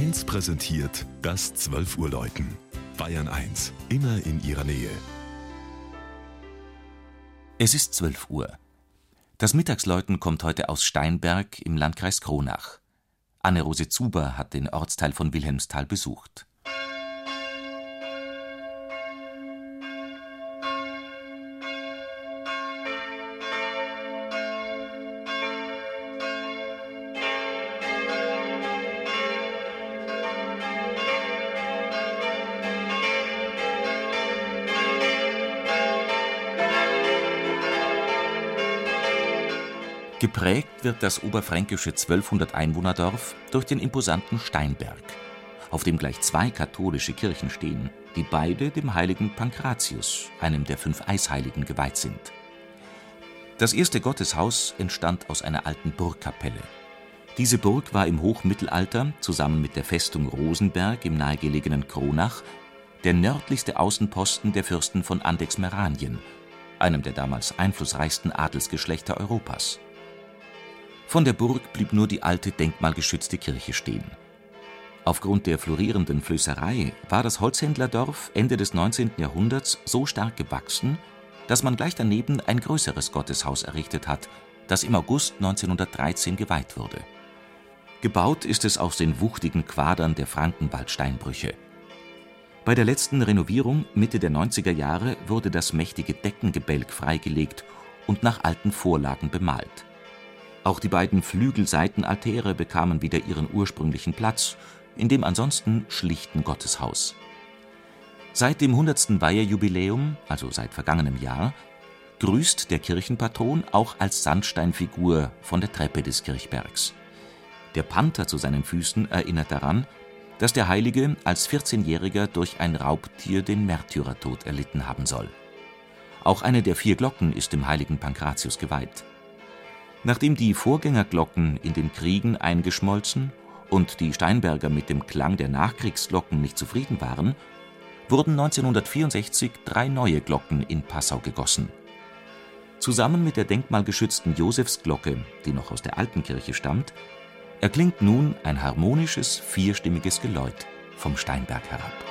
1 präsentiert das 12 Uhr Läuten. Bayern 1, immer in ihrer Nähe. Es ist 12 Uhr. Das Mittagsläuten kommt heute aus Steinberg im Landkreis Kronach. Anne-Rose Zuber hat den Ortsteil von Wilhelmsthal besucht. Geprägt wird das oberfränkische 1200-Einwohnerdorf durch den imposanten Steinberg, auf dem gleich zwei katholische Kirchen stehen, die beide dem heiligen Pankratius, einem der fünf Eisheiligen, geweiht sind. Das erste Gotteshaus entstand aus einer alten Burgkapelle. Diese Burg war im Hochmittelalter zusammen mit der Festung Rosenberg im nahegelegenen Kronach der nördlichste Außenposten der Fürsten von Andexmeranien, einem der damals einflussreichsten Adelsgeschlechter Europas. Von der Burg blieb nur die alte denkmalgeschützte Kirche stehen. Aufgrund der florierenden Flößerei war das Holzhändlerdorf Ende des 19. Jahrhunderts so stark gewachsen, dass man gleich daneben ein größeres Gotteshaus errichtet hat, das im August 1913 geweiht wurde. Gebaut ist es aus den wuchtigen Quadern der Frankenwaldsteinbrüche. Bei der letzten Renovierung Mitte der 90er Jahre wurde das mächtige Deckengebälk freigelegt und nach alten Vorlagen bemalt. Auch die beiden Flügelseitenaltäre bekamen wieder ihren ursprünglichen Platz, in dem ansonsten schlichten Gotteshaus. Seit dem 100. Weihejubiläum, also seit vergangenem Jahr, grüßt der Kirchenpatron auch als Sandsteinfigur von der Treppe des Kirchbergs. Der Panther zu seinen Füßen erinnert daran, dass der Heilige als 14-Jähriger durch ein Raubtier den Märtyrertod erlitten haben soll. Auch eine der vier Glocken ist dem heiligen Pankratius geweiht. Nachdem die Vorgängerglocken in den Kriegen eingeschmolzen und die Steinberger mit dem Klang der Nachkriegsglocken nicht zufrieden waren, wurden 1964 drei neue Glocken in Passau gegossen. Zusammen mit der denkmalgeschützten Josefsglocke, die noch aus der alten Kirche stammt, erklingt nun ein harmonisches vierstimmiges Geläut vom Steinberg herab